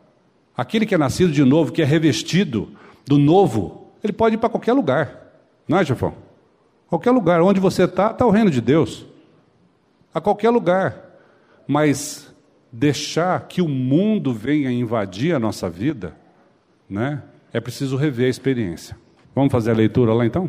Aquele que é nascido de novo, que é revestido do novo, ele pode ir para qualquer lugar. Não é, Jefão? Qualquer lugar. Onde você está, está o reino de Deus. A qualquer lugar. Mas deixar que o mundo venha invadir a nossa vida, né? É preciso rever a experiência. Vamos fazer a leitura lá então?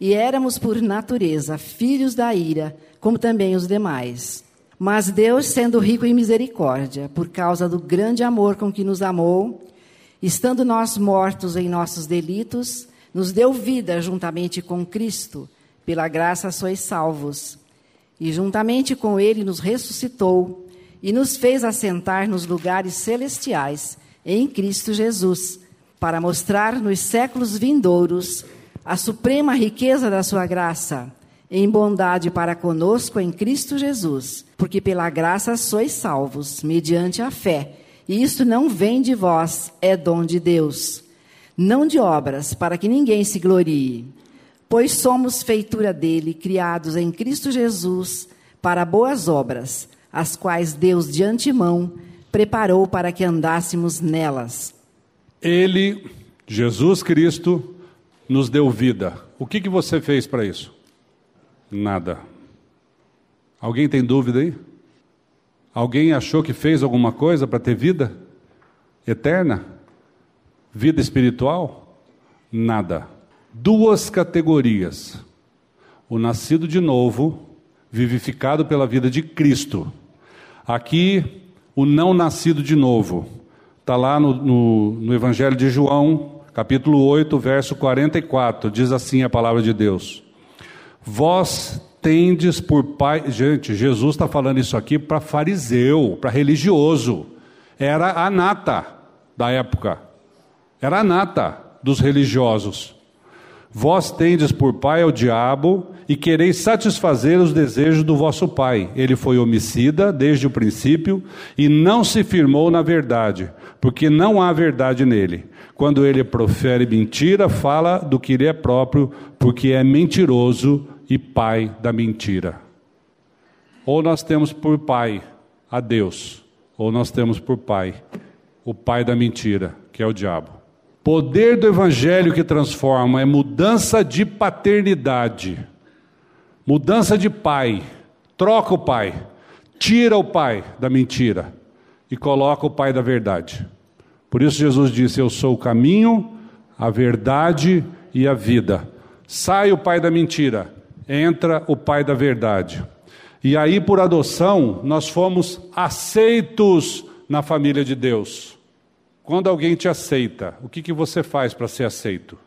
éramos por natureza filhos da ira, como também os demais. Mas Deus, sendo rico em misericórdia, por causa do grande amor com que nos amou, estando nós mortos em nossos delitos, nos deu vida juntamente com Cristo, pela graça sois salvos. E juntamente com Ele nos ressuscitou e nos fez assentar nos lugares celestiais em Cristo Jesus, para mostrar nos séculos vindouros a suprema riqueza da Sua graça em bondade para conosco em Cristo Jesus, porque pela graça sois salvos, mediante a fé. E isso não vem de vós, é dom de Deus. Não de obras, para que ninguém se glorie. Pois somos feitura dele, criados em Cristo Jesus, para boas obras, as quais Deus de antemão preparou para que andássemos nelas. Ele, Jesus Cristo, nos deu vida. O que, que você fez para isso? Nada. Alguém tem dúvida aí? Alguém achou que fez alguma coisa para ter vida eterna? Vida espiritual? Nada. Duas categorias: o nascido de novo, vivificado pela vida de Cristo. Aqui, o não nascido de novo. Está lá no, no, no Evangelho de João, capítulo 8, verso 44. Diz assim a palavra de Deus. Vós tendes por pai. Gente, Jesus está falando isso aqui para fariseu, para religioso. Era a nata da época. Era a nata dos religiosos. Vós tendes por pai o diabo e quereis satisfazer os desejos do vosso pai. Ele foi homicida desde o princípio e não se firmou na verdade, porque não há verdade nele. Quando ele profere mentira, fala do que lhe é próprio, porque é mentiroso e pai da mentira. Ou nós temos por pai a Deus, ou nós temos por pai o pai da mentira, que é o diabo. Poder do evangelho que transforma é mudança de paternidade, mudança de pai. Troca o pai, tira o pai da mentira e coloca o pai da verdade. Por isso Jesus disse: Eu sou o caminho, a verdade e a vida. Sai o pai da mentira, entra o pai da verdade. E aí, por adoção, nós fomos aceitos na família de Deus. Quando alguém te aceita, o que, que você faz para ser aceito?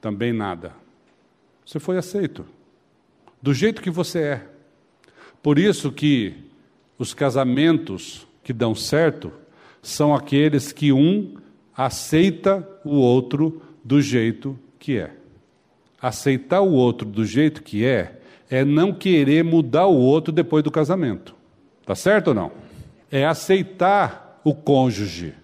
Também nada. Você foi aceito. Do jeito que você é. Por isso que os casamentos que dão certo são aqueles que um aceita o outro do jeito que é. Aceitar o outro do jeito que é, é não querer mudar o outro depois do casamento. Tá certo ou não? É aceitar o cônjuge.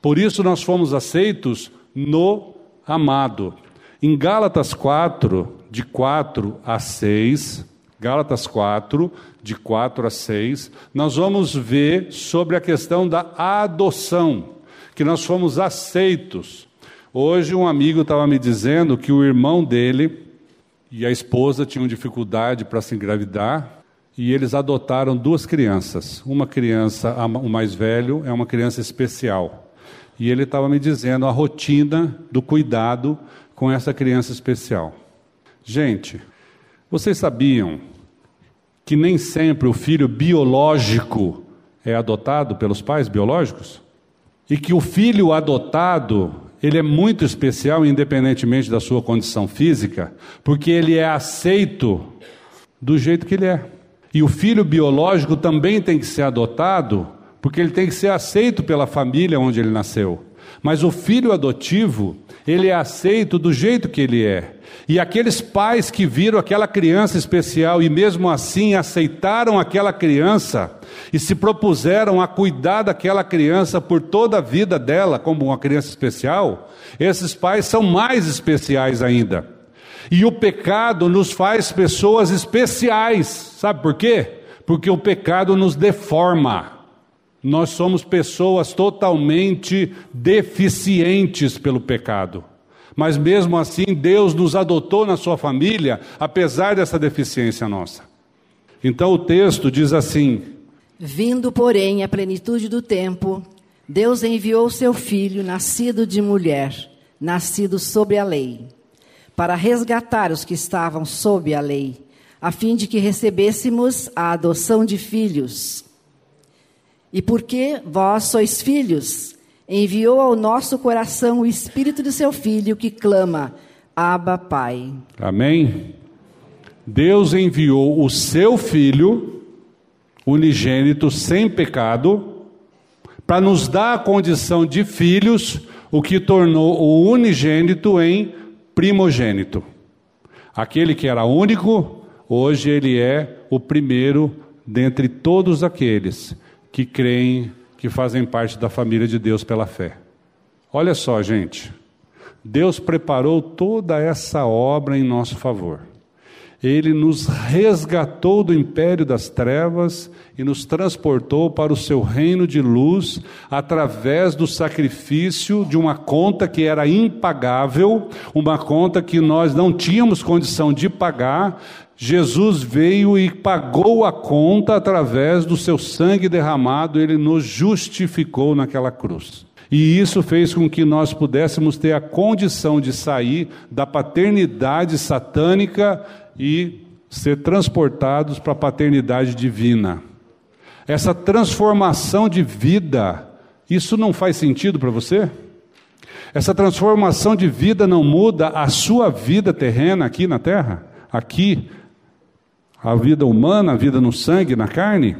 Por isso nós fomos aceitos no amado. Em Gálatas 4, de 4 a 6, Gálatas 4, de 4 a 6, nós vamos ver sobre a questão da adoção, que nós fomos aceitos. Hoje um amigo estava me dizendo que o irmão dele e a esposa tinham dificuldade para se engravidar e eles adotaram duas crianças. Uma criança, o mais velho, é uma criança especial. E ele estava me dizendo a rotina do cuidado com essa criança especial. Gente, vocês sabiam que nem sempre o filho biológico é adotado pelos pais biológicos? E que o filho adotado, ele é muito especial independentemente da sua condição física, porque ele é aceito do jeito que ele é. E o filho biológico também tem que ser adotado, porque ele tem que ser aceito pela família onde ele nasceu. Mas o filho adotivo, ele é aceito do jeito que ele é. E aqueles pais que viram aquela criança especial e mesmo assim aceitaram aquela criança e se propuseram a cuidar daquela criança por toda a vida dela como uma criança especial, esses pais são mais especiais ainda. E o pecado nos faz pessoas especiais. Sabe por quê? Porque o pecado nos deforma. Nós somos pessoas totalmente deficientes pelo pecado. Mas mesmo assim, Deus nos adotou na sua família, apesar dessa deficiência nossa. Então o texto diz assim: Vindo, porém, a plenitude do tempo, Deus enviou seu filho, nascido de mulher, nascido sob a lei, para resgatar os que estavam sob a lei, a fim de que recebêssemos a adoção de filhos. E porque vós sois filhos, enviou ao nosso coração o espírito de seu filho que clama: Abba, Pai. Amém. Deus enviou o seu filho unigênito sem pecado para nos dar a condição de filhos, o que tornou o unigênito em primogênito. Aquele que era único, hoje ele é o primeiro dentre todos aqueles que creem, que fazem parte da família de Deus pela fé. Olha só, gente. Deus preparou toda essa obra em nosso favor. Ele nos resgatou do império das trevas e nos transportou para o seu reino de luz através do sacrifício de uma conta que era impagável, uma conta que nós não tínhamos condição de pagar, Jesus veio e pagou a conta através do seu sangue derramado, ele nos justificou naquela cruz. E isso fez com que nós pudéssemos ter a condição de sair da paternidade satânica e ser transportados para a paternidade divina. Essa transformação de vida, isso não faz sentido para você? Essa transformação de vida não muda a sua vida terrena aqui na terra? Aqui, a vida humana, a vida no sangue, na carne,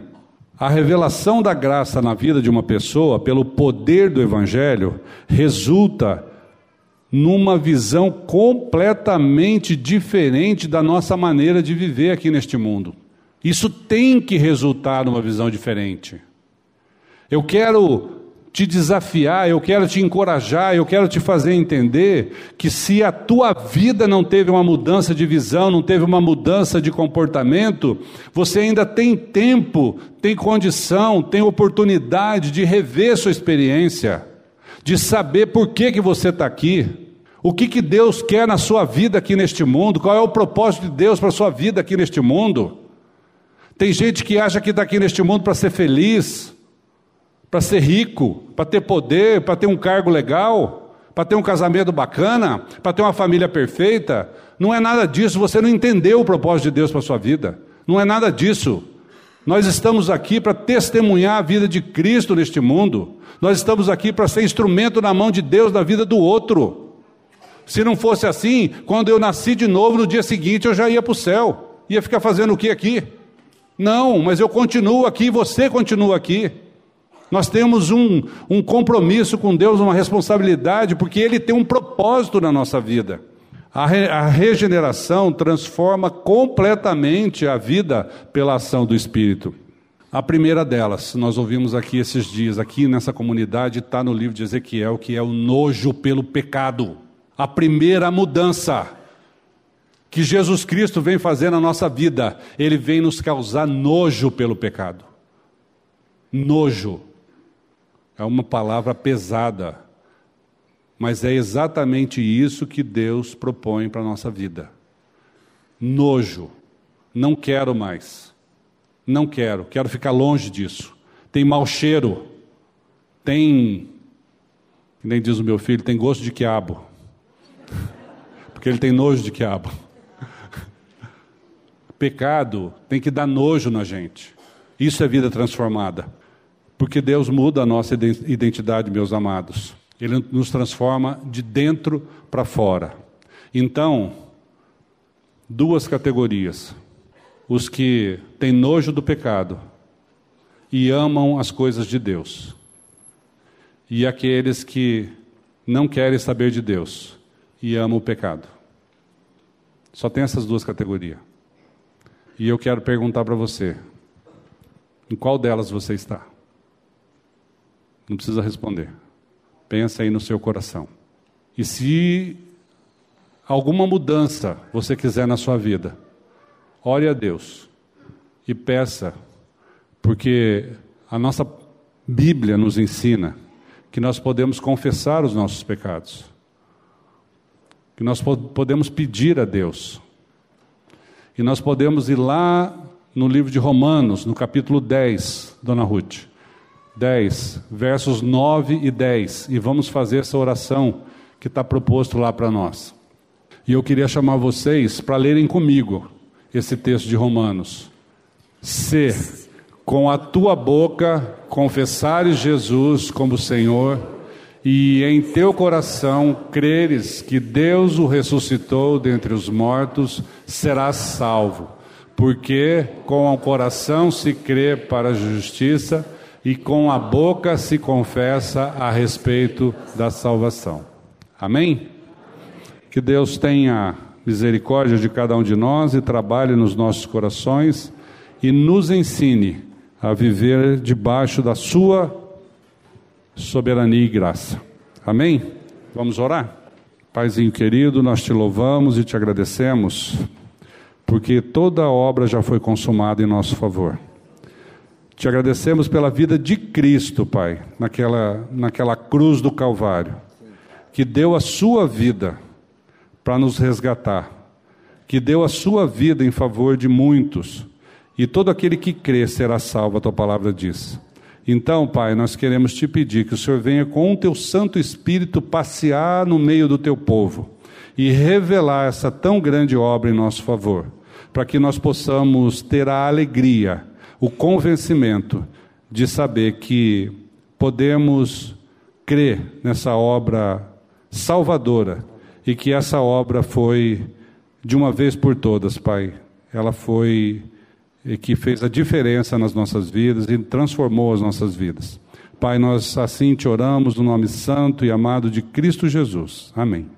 a revelação da graça na vida de uma pessoa, pelo poder do Evangelho, resulta numa visão completamente diferente da nossa maneira de viver aqui neste mundo. Isso tem que resultar numa visão diferente. Eu quero te desafiar, eu quero te encorajar, eu quero te fazer entender que se a tua vida não teve uma mudança de visão, não teve uma mudança de comportamento, você ainda tem tempo, tem condição, tem oportunidade de rever sua experiência, de saber por que, que você está aqui. O que, que Deus quer na sua vida aqui neste mundo? Qual é o propósito de Deus para a sua vida aqui neste mundo? Tem gente que acha que está aqui neste mundo para ser feliz, para ser rico, para ter poder, para ter um cargo legal, para ter um casamento bacana, para ter uma família perfeita. Não é nada disso, você não entendeu o propósito de Deus para a sua vida. Não é nada disso. Nós estamos aqui para testemunhar a vida de Cristo neste mundo. Nós estamos aqui para ser instrumento na mão de Deus na vida do outro. Se não fosse assim, quando eu nasci de novo, no dia seguinte eu já ia para o céu. Ia ficar fazendo o que aqui? Não, mas eu continuo aqui, você continua aqui. Nós temos um, um compromisso com Deus, uma responsabilidade, porque Ele tem um propósito na nossa vida. A, re, a regeneração transforma completamente a vida pela ação do Espírito. A primeira delas, nós ouvimos aqui esses dias, aqui nessa comunidade, está no livro de Ezequiel, que é o nojo pelo pecado. A primeira mudança que Jesus Cristo vem fazer na nossa vida, ele vem nos causar nojo pelo pecado. Nojo. É uma palavra pesada, mas é exatamente isso que Deus propõe para a nossa vida. Nojo. Não quero mais. Não quero. Quero ficar longe disso. Tem mau cheiro. Tem. Nem diz o meu filho, tem gosto de quiabo. Porque ele tem nojo de quiabo. Pecado tem que dar nojo na gente. Isso é vida transformada. Porque Deus muda a nossa identidade, meus amados. Ele nos transforma de dentro para fora. Então, duas categorias. os que têm nojo do pecado e amam as coisas de Deus, e aqueles que não querem saber de Deus e amam o pecado. Só tem essas duas categorias. E eu quero perguntar para você: em qual delas você está? Não precisa responder. Pensa aí no seu coração. E se alguma mudança você quiser na sua vida, ore a Deus e peça, porque a nossa Bíblia nos ensina que nós podemos confessar os nossos pecados, que nós podemos pedir a Deus, e nós podemos ir lá no livro de Romanos, no capítulo 10, Dona Ruth, 10, versos 9 e 10, e vamos fazer essa oração que está proposto lá para nós. E eu queria chamar vocês para lerem comigo esse texto de Romanos. Se com a tua boca confessares Jesus como Senhor e em teu coração creres que Deus o ressuscitou dentre os mortos, serás salvo. Porque com o coração se crê para a justiça e com a boca se confessa a respeito da salvação. Amém? Que Deus tenha misericórdia de cada um de nós e trabalhe nos nossos corações e nos ensine a viver debaixo da Sua soberania e graça. Amém? Vamos orar? Paizinho querido, nós te louvamos e te agradecemos, porque toda a obra já foi consumada em nosso favor. Te agradecemos pela vida de Cristo, Pai, naquela, naquela cruz do Calvário, que deu a sua vida para nos resgatar, que deu a sua vida em favor de muitos, e todo aquele que crê será salvo, a tua palavra diz. Então, Pai, nós queremos te pedir que o Senhor venha com o teu Santo Espírito passear no meio do teu povo e revelar essa tão grande obra em nosso favor, para que nós possamos ter a alegria, o convencimento de saber que podemos crer nessa obra salvadora e que essa obra foi de uma vez por todas, Pai. Ela foi que fez a diferença nas nossas vidas e transformou as nossas vidas. Pai, nós assim te oramos no nome santo e amado de Cristo Jesus. Amém.